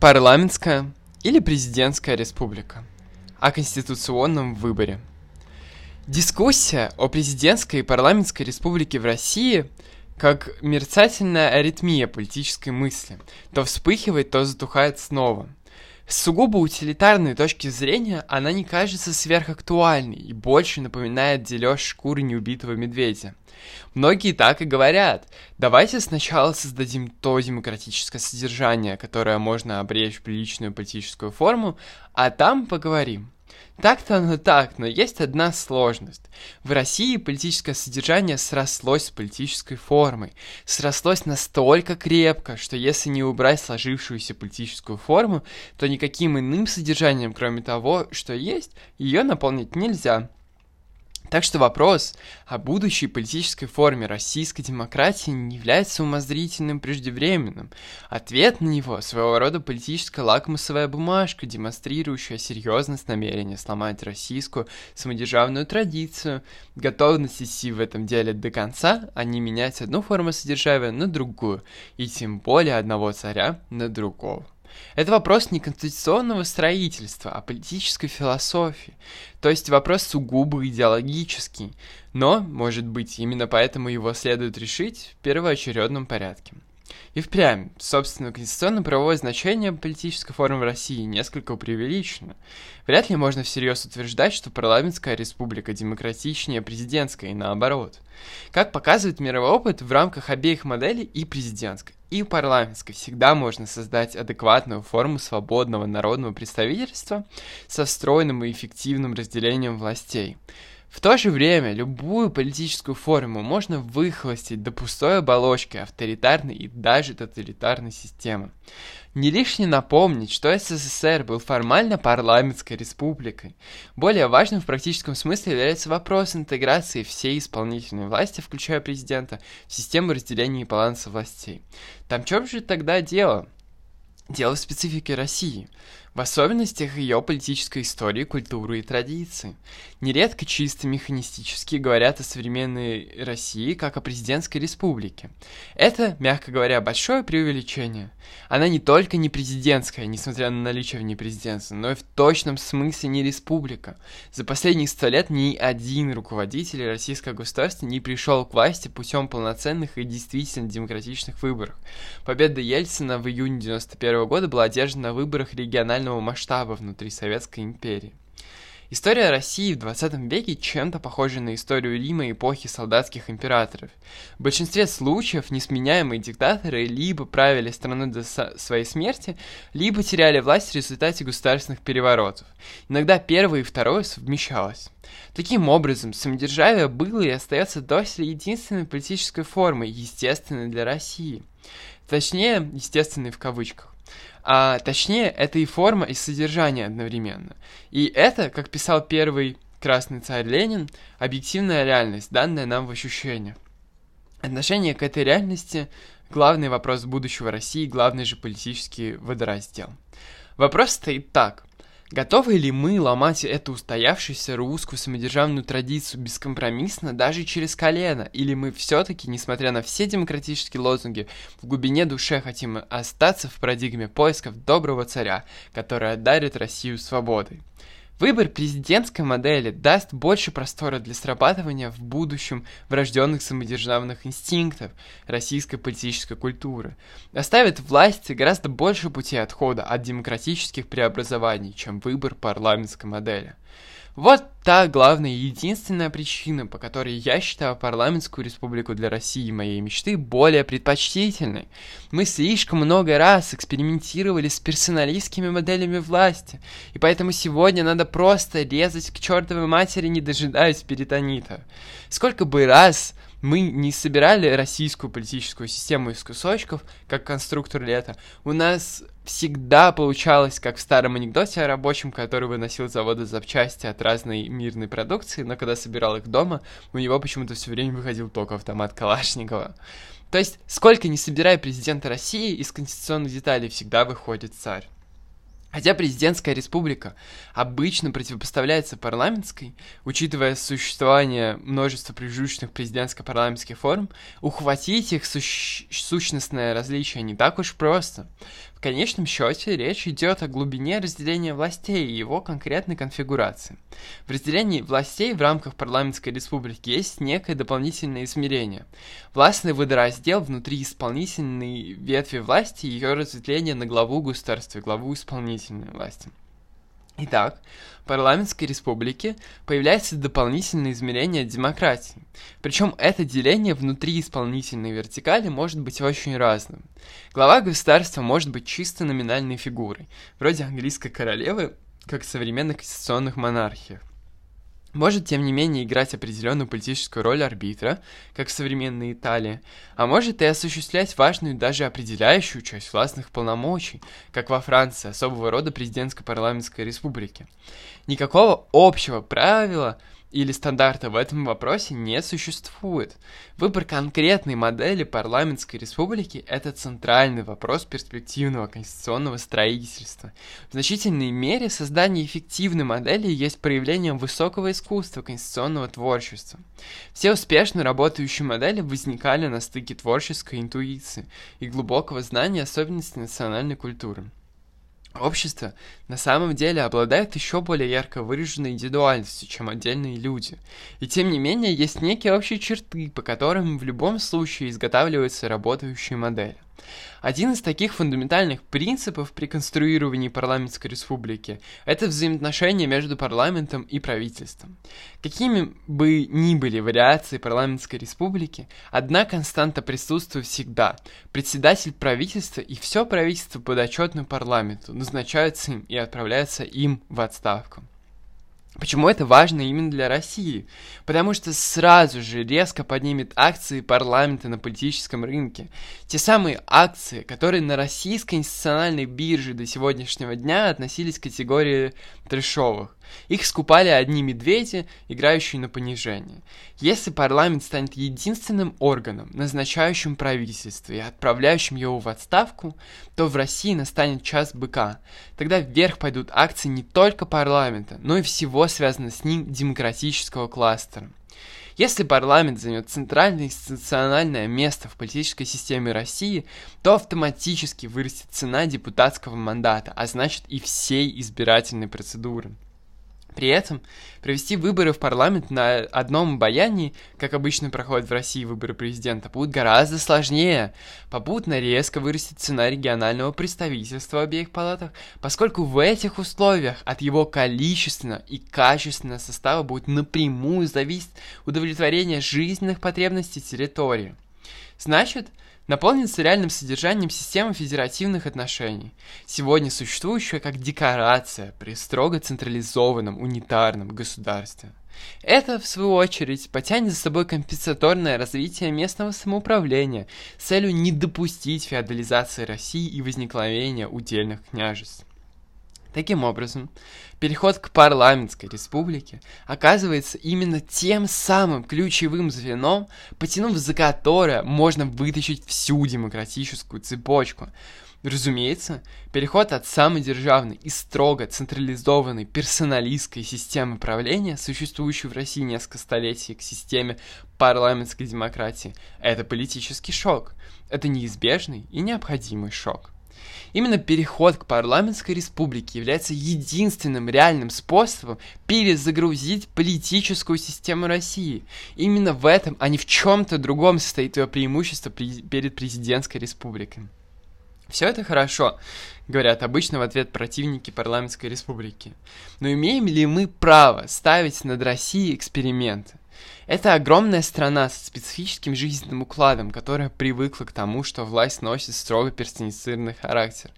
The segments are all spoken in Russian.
Парламентская или президентская республика. О конституционном выборе. Дискуссия о президентской и парламентской республике в России как мерцательная аритмия политической мысли. То вспыхивает, то затухает снова. С сугубо утилитарной точки зрения она не кажется сверхактуальной и больше напоминает дележ шкуры неубитого медведя. Многие так и говорят. Давайте сначала создадим то демократическое содержание, которое можно обречь в приличную политическую форму, а там поговорим. Так-то оно так, но есть одна сложность. В России политическое содержание срослось с политической формой. Срослось настолько крепко, что если не убрать сложившуюся политическую форму, то никаким иным содержанием, кроме того, что есть, ее наполнить нельзя. Так что вопрос о будущей политической форме российской демократии не является умозрительным преждевременным. Ответ на него – своего рода политическая лакмусовая бумажка, демонстрирующая серьезность намерения сломать российскую самодержавную традицию, готовность идти в этом деле до конца, а не менять одну форму содержания на другую, и тем более одного царя на другого. Это вопрос не конституционного строительства, а политической философии. То есть вопрос сугубо идеологический. Но, может быть, именно поэтому его следует решить в первоочередном порядке. И впрямь, собственно, конституционно-правовое значение политической формы в России несколько преувеличено. Вряд ли можно всерьез утверждать, что парламентская республика демократичнее президентской и наоборот. Как показывает мировой опыт, в рамках обеих моделей и президентской, и парламентской всегда можно создать адекватную форму свободного народного представительства со встроенным и эффективным разделением властей. В то же время любую политическую форму можно выхолостить до пустой оболочки авторитарной и даже тоталитарной системы. Не лишне напомнить, что СССР был формально парламентской республикой. Более важным в практическом смысле является вопрос интеграции всей исполнительной власти, включая президента, в систему разделения и баланса властей. Там чем же тогда дело? Дело в специфике России в особенностях ее политической истории, культуры и традиции. Нередко чисто механистически говорят о современной России как о президентской республике. Это, мягко говоря, большое преувеличение. Она не только не президентская, несмотря на наличие в ней президентства, но и в точном смысле не республика. За последние сто лет ни один руководитель российского государства не пришел к власти путем полноценных и действительно демократичных выборов. Победа Ельцина в июне 1991 года была одержана на выборах регионального глобального масштаба внутри Советской империи. История России в 20 веке чем-то похожа на историю Рима эпохи солдатских императоров. В большинстве случаев несменяемые диктаторы либо правили страной до своей смерти, либо теряли власть в результате государственных переворотов. Иногда первое и второе совмещалось. Таким образом, самодержавие было и остается доселе единственной политической формой, естественной для России. Точнее, естественной в кавычках. А точнее, это и форма, и содержание одновременно. И это, как писал первый красный царь Ленин, объективная реальность, данная нам в ощущениях. Отношение к этой реальности – главный вопрос будущего России, главный же политический водораздел. Вопрос стоит так. Готовы ли мы ломать эту устоявшуюся русскую самодержавную традицию бескомпромиссно даже через колено? Или мы все-таки, несмотря на все демократические лозунги, в глубине души хотим остаться в парадигме поисков доброго царя, который одарит Россию свободой? Выбор президентской модели даст больше простора для срабатывания в будущем врожденных самодержавных инстинктов российской политической культуры, оставит власти гораздо больше пути отхода от демократических преобразований, чем выбор парламентской модели. Вот та главная и единственная причина, по которой я считаю парламентскую республику для России моей мечты более предпочтительной. Мы слишком много раз экспериментировали с персоналистскими моделями власти, и поэтому сегодня надо просто резать к чертовой матери, не дожидаясь перитонита. Сколько бы раз мы не собирали российскую политическую систему из кусочков, как конструктор лета. У нас всегда получалось, как в старом анекдоте о рабочем, который выносил заводы запчасти от разной мирной продукции, но когда собирал их дома, у него почему-то все время выходил только автомат Калашникова. То есть, сколько не собирая президента России, из конституционных деталей всегда выходит царь. Хотя президентская республика обычно противопоставляется парламентской, учитывая существование множества прижущных президентско-парламентских форм, ухватить их сущ- сущностное различие не так уж просто. В конечном счете речь идет о глубине разделения властей и его конкретной конфигурации. В разделении властей в рамках парламентской республики есть некое дополнительное измерение. Властный водораздел внутри исполнительной ветви власти и ее разветвление на главу государства и главу исполнительной власти. Итак, в парламентской республике появляется дополнительное измерение демократии. Причем это деление внутри исполнительной вертикали может быть очень разным. Глава государства может быть чисто номинальной фигурой, вроде английской королевы, как в современных конституционных монархиях может, тем не менее, играть определенную политическую роль арбитра, как в современной Италии, а может и осуществлять важную даже определяющую часть властных полномочий, как во Франции, особого рода президентско-парламентской республики. Никакого общего правила – или стандарта в этом вопросе не существует. Выбор конкретной модели парламентской республики – это центральный вопрос перспективного конституционного строительства. В значительной мере создание эффективной модели есть проявлением высокого искусства конституционного творчества. Все успешно работающие модели возникали на стыке творческой интуиции и глубокого знания особенностей национальной культуры. Общество на самом деле обладает еще более ярко выраженной индивидуальностью, чем отдельные люди. И тем не менее, есть некие общие черты, по которым в любом случае изготавливаются работающие модели. Один из таких фундаментальных принципов при конструировании парламентской республики – это взаимоотношения между парламентом и правительством. Какими бы ни были вариации парламентской республики, одна константа присутствует всегда. Председатель правительства и все правительство подотчетно парламенту назначаются им и отправляются им в отставку. Почему это важно именно для России? Потому что сразу же резко поднимет акции парламента на политическом рынке. Те самые акции, которые на российской институциональной бирже до сегодняшнего дня относились к категории трешовых. Их скупали одни медведи, играющие на понижение. Если парламент станет единственным органом, назначающим правительство и отправляющим его в отставку, то в России настанет час быка. Тогда вверх пойдут акции не только парламента, но и всего связанного с ним демократического кластера. Если парламент займет центральное институциональное место в политической системе России, то автоматически вырастет цена депутатского мандата, а значит и всей избирательной процедуры. При этом провести выборы в парламент на одном баянии, как обычно проходят в России выборы президента, будет гораздо сложнее. Попутно резко вырастет цена регионального представительства в обеих палатах, поскольку в этих условиях от его количественного и качественного состава будет напрямую зависеть удовлетворение жизненных потребностей территории. Значит, наполнится реальным содержанием системы федеративных отношений, сегодня существующая как декорация при строго централизованном унитарном государстве. Это, в свою очередь, потянет за собой компенсаторное развитие местного самоуправления с целью не допустить феодализации России и возникновения удельных княжеств. Таким образом, переход к парламентской республике оказывается именно тем самым ключевым звеном, потянув за которое можно вытащить всю демократическую цепочку. Разумеется, переход от самодержавной и строго централизованной персоналистской системы правления, существующей в России несколько столетий, к системе парламентской демократии, это политический шок. Это неизбежный и необходимый шок. Именно переход к парламентской республике является единственным реальным способом перезагрузить политическую систему России. Именно в этом, а не в чем-то другом состоит ее преимущество перед президентской республикой. Все это хорошо, говорят обычно в ответ противники парламентской республики. Но имеем ли мы право ставить над Россией эксперименты? Это огромная страна с специфическим жизненным укладом, которая привыкла к тому, что власть носит строго персонифицированный характер.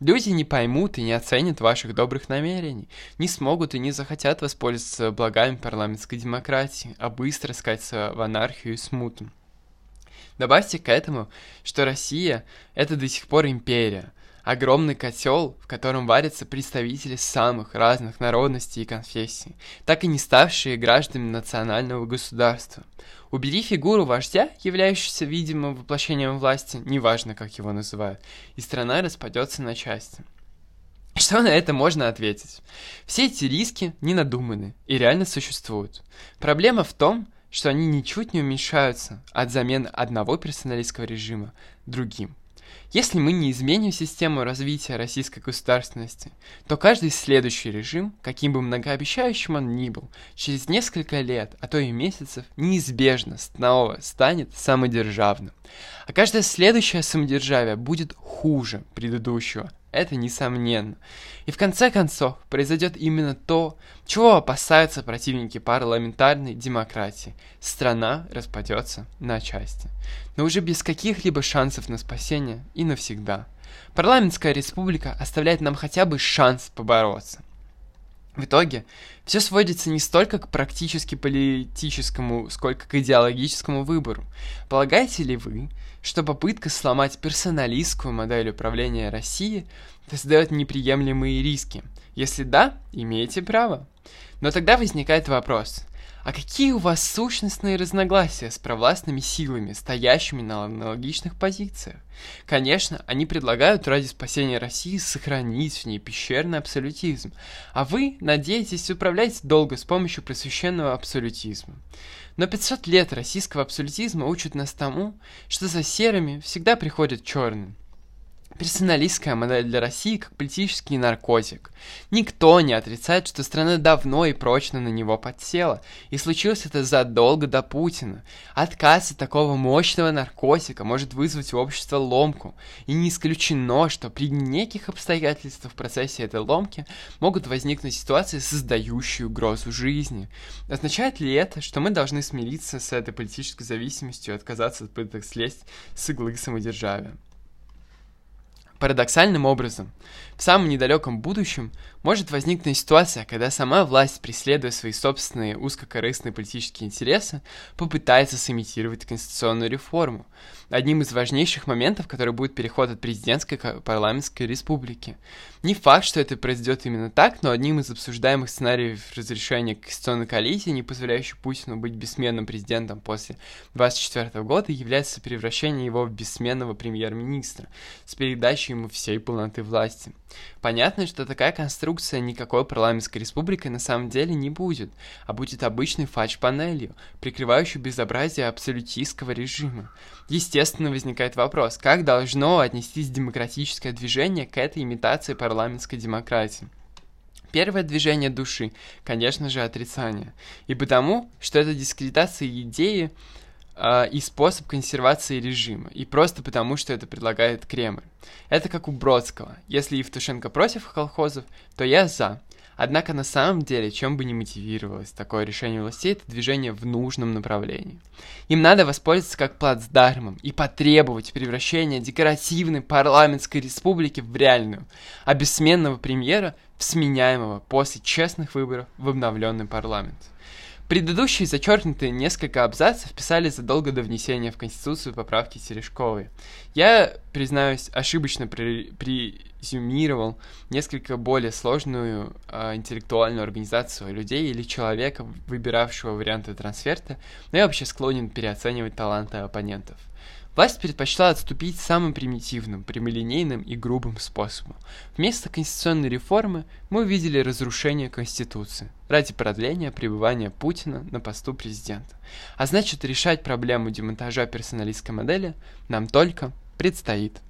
Люди не поймут и не оценят ваших добрых намерений, не смогут и не захотят воспользоваться благами парламентской демократии, а быстро скатиться в анархию и смуту. Добавьте к этому, что Россия – это до сих пор империя – огромный котел, в котором варятся представители самых разных народностей и конфессий, так и не ставшие гражданами национального государства. Убери фигуру вождя, являющуюся видимым воплощением власти, неважно, как его называют, и страна распадется на части. Что на это можно ответить? Все эти риски не надуманы и реально существуют. Проблема в том, что они ничуть не уменьшаются от замены одного персоналистского режима другим. Если мы не изменим систему развития российской государственности, то каждый следующий режим, каким бы многообещающим он ни был, через несколько лет, а то и месяцев, неизбежно снова станет самодержавным. А каждое следующее самодержавие будет хуже предыдущего, это несомненно. И в конце концов произойдет именно то, чего опасаются противники парламентарной демократии. Страна распадется на части. Но уже без каких-либо шансов на спасение и навсегда. Парламентская республика оставляет нам хотя бы шанс побороться. В итоге, все сводится не столько к практически политическому, сколько к идеологическому выбору. Полагаете ли вы, что попытка сломать персоналистскую модель управления России создает неприемлемые риски? Если да, имеете право. Но тогда возникает вопрос, а какие у вас сущностные разногласия с провластными силами, стоящими на аналогичных позициях? Конечно, они предлагают ради спасения России сохранить в ней пещерный абсолютизм, а вы надеетесь управлять долго с помощью просвещенного абсолютизма. Но 500 лет российского абсолютизма учат нас тому, что за серыми всегда приходят черные. Персоналистская модель для России как политический наркотик. Никто не отрицает, что страна давно и прочно на него подсела, и случилось это задолго до Путина. Отказ от такого мощного наркотика может вызвать у общества ломку, и не исключено, что при неких обстоятельствах в процессе этой ломки могут возникнуть ситуации, создающие угрозу жизни. Означает ли это, что мы должны смириться с этой политической зависимостью и отказаться от попыток слезть с иглы самодержавия? Парадоксальным образом, в самом недалеком будущем может возникнуть ситуация, когда сама власть, преследуя свои собственные узкокорыстные политические интересы, попытается сымитировать конституционную реформу. Одним из важнейших моментов, который будет переход от президентской к парламентской республики. Не факт, что это произойдет именно так, но одним из обсуждаемых сценариев разрешения конституционной коллизии, не позволяющей Путину быть бессменным президентом после 2024 года, является превращение его в бессменного премьер-министра с передачей ему всей полноты власти. Понятно, что такая конструкция никакой парламентской республикой на самом деле не будет, а будет обычной фач-панелью, прикрывающей безобразие абсолютистского режима. Естественно, возникает вопрос, как должно отнестись демократическое движение к этой имитации парламентской демократии. Первое движение души, конечно же, отрицание. И потому, что это дискредитация идеи э, и способ консервации режима, и просто потому, что это предлагает Кремль. Это как у Бродского. Если Евтушенко против колхозов, то я за. Однако на самом деле, чем бы ни мотивировалось такое решение властей, это движение в нужном направлении. Им надо воспользоваться как плацдармом и потребовать превращения декоративной парламентской республики в реальную, а бессменного премьера в сменяемого после честных выборов в обновленный парламент. Предыдущие зачеркнутые несколько абзацев писали задолго до внесения в Конституцию поправки Терешковой. Я, признаюсь, ошибочно при презюмировал несколько более сложную э, интеллектуальную организацию людей или человека, выбиравшего варианты трансферта, но я вообще склонен переоценивать таланты оппонентов. Власть предпочла отступить самым примитивным, прямолинейным и грубым способом. Вместо конституционной реформы мы увидели разрушение Конституции ради продления пребывания Путина на посту президента. А значит, решать проблему демонтажа персоналистской модели нам только предстоит.